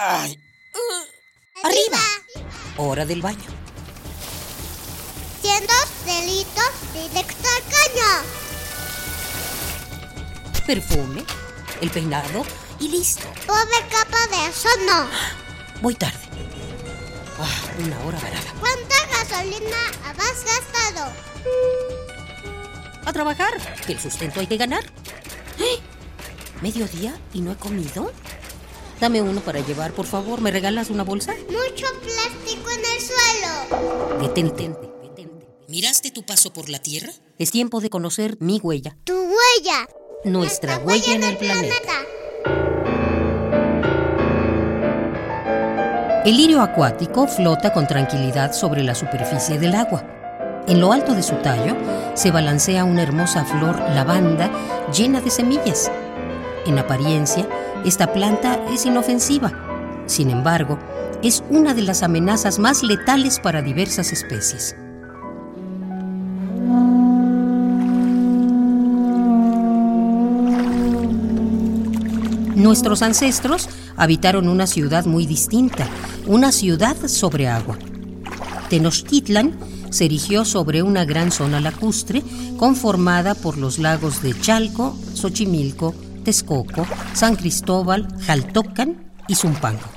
Ay. Arriba. Hora del baño. Siendo delitos directo al caño. Perfume, el peinado y listo. Pobre capa de eso no. Voy tarde. Ah, una hora varada. ¿Cuánta gasolina has gastado? A trabajar, que el sustento hay que ganar. ¡Eh! ¿Mediodía y no he comido? Dame uno para llevar, por favor. ¿Me regalas una bolsa? Mucho plástico en el suelo. Detente, detente. ¿Miraste tu paso por la Tierra? Es tiempo de conocer mi huella. Tu huella. Nuestra huella en el planeta. El lirio acuático flota con tranquilidad sobre la superficie del agua. En lo alto de su tallo se balancea una hermosa flor lavanda llena de semillas. En apariencia, esta planta es inofensiva. Sin embargo, es una de las amenazas más letales para diversas especies. Nuestros ancestros habitaron una ciudad muy distinta, una ciudad sobre agua. Tenochtitlan se erigió sobre una gran zona lacustre conformada por los lagos de Chalco, Xochimilco, Texcoco, San Cristóbal, Jaltocan y Zumpango.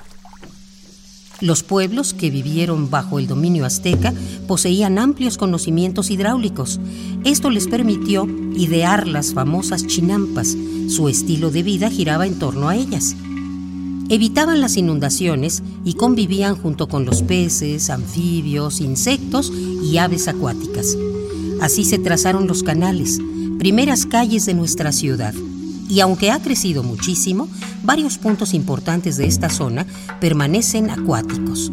Los pueblos que vivieron bajo el dominio azteca poseían amplios conocimientos hidráulicos. Esto les permitió idear las famosas chinampas. Su estilo de vida giraba en torno a ellas. Evitaban las inundaciones y convivían junto con los peces, anfibios, insectos y aves acuáticas. Así se trazaron los canales, primeras calles de nuestra ciudad y aunque ha crecido muchísimo, varios puntos importantes de esta zona permanecen acuáticos.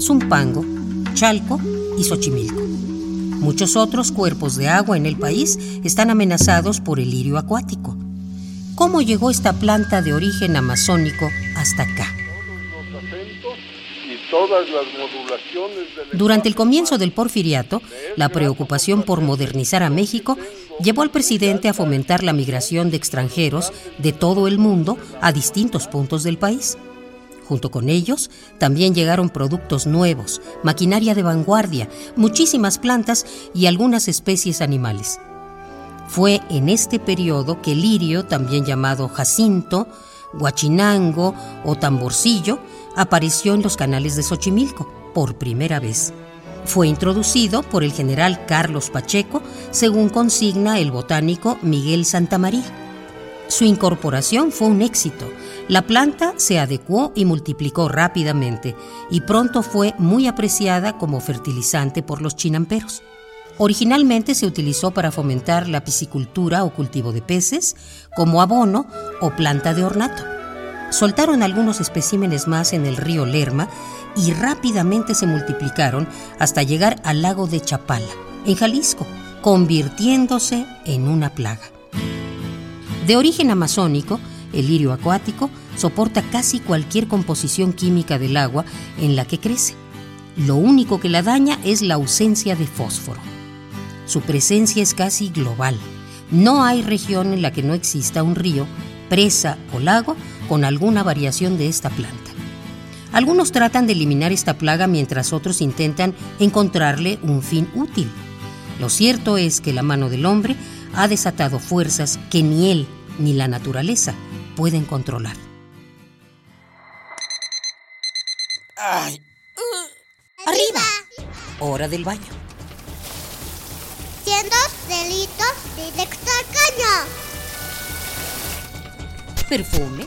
Zumpango, Chalco y Xochimilco. Muchos otros cuerpos de agua en el país están amenazados por el lirio acuático. ¿Cómo llegó esta planta de origen amazónico hasta acá? Durante el comienzo del porfiriato, la preocupación por modernizar a México llevó al presidente a fomentar la migración de extranjeros de todo el mundo a distintos puntos del país. Junto con ellos, también llegaron productos nuevos, maquinaria de vanguardia, muchísimas plantas y algunas especies animales. Fue en este periodo que lirio, también llamado jacinto, guachinango o tamborcillo, apareció en los canales de Xochimilco por primera vez. Fue introducido por el general Carlos Pacheco, según consigna el botánico Miguel Santamaría. Su incorporación fue un éxito. La planta se adecuó y multiplicó rápidamente y pronto fue muy apreciada como fertilizante por los chinamperos. Originalmente se utilizó para fomentar la piscicultura o cultivo de peces, como abono o planta de ornato. Soltaron algunos especímenes más en el río Lerma y rápidamente se multiplicaron hasta llegar al lago de Chapala, en Jalisco, convirtiéndose en una plaga. De origen amazónico, el lirio acuático soporta casi cualquier composición química del agua en la que crece. Lo único que la daña es la ausencia de fósforo. Su presencia es casi global. No hay región en la que no exista un río, presa o lago con alguna variación de esta planta. Algunos tratan de eliminar esta plaga mientras otros intentan encontrarle un fin útil. Lo cierto es que la mano del hombre ha desatado fuerzas que ni él ni la naturaleza pueden controlar. Ay. Arriba. Hora del baño. Siendo delitos directo al caño. Perfume,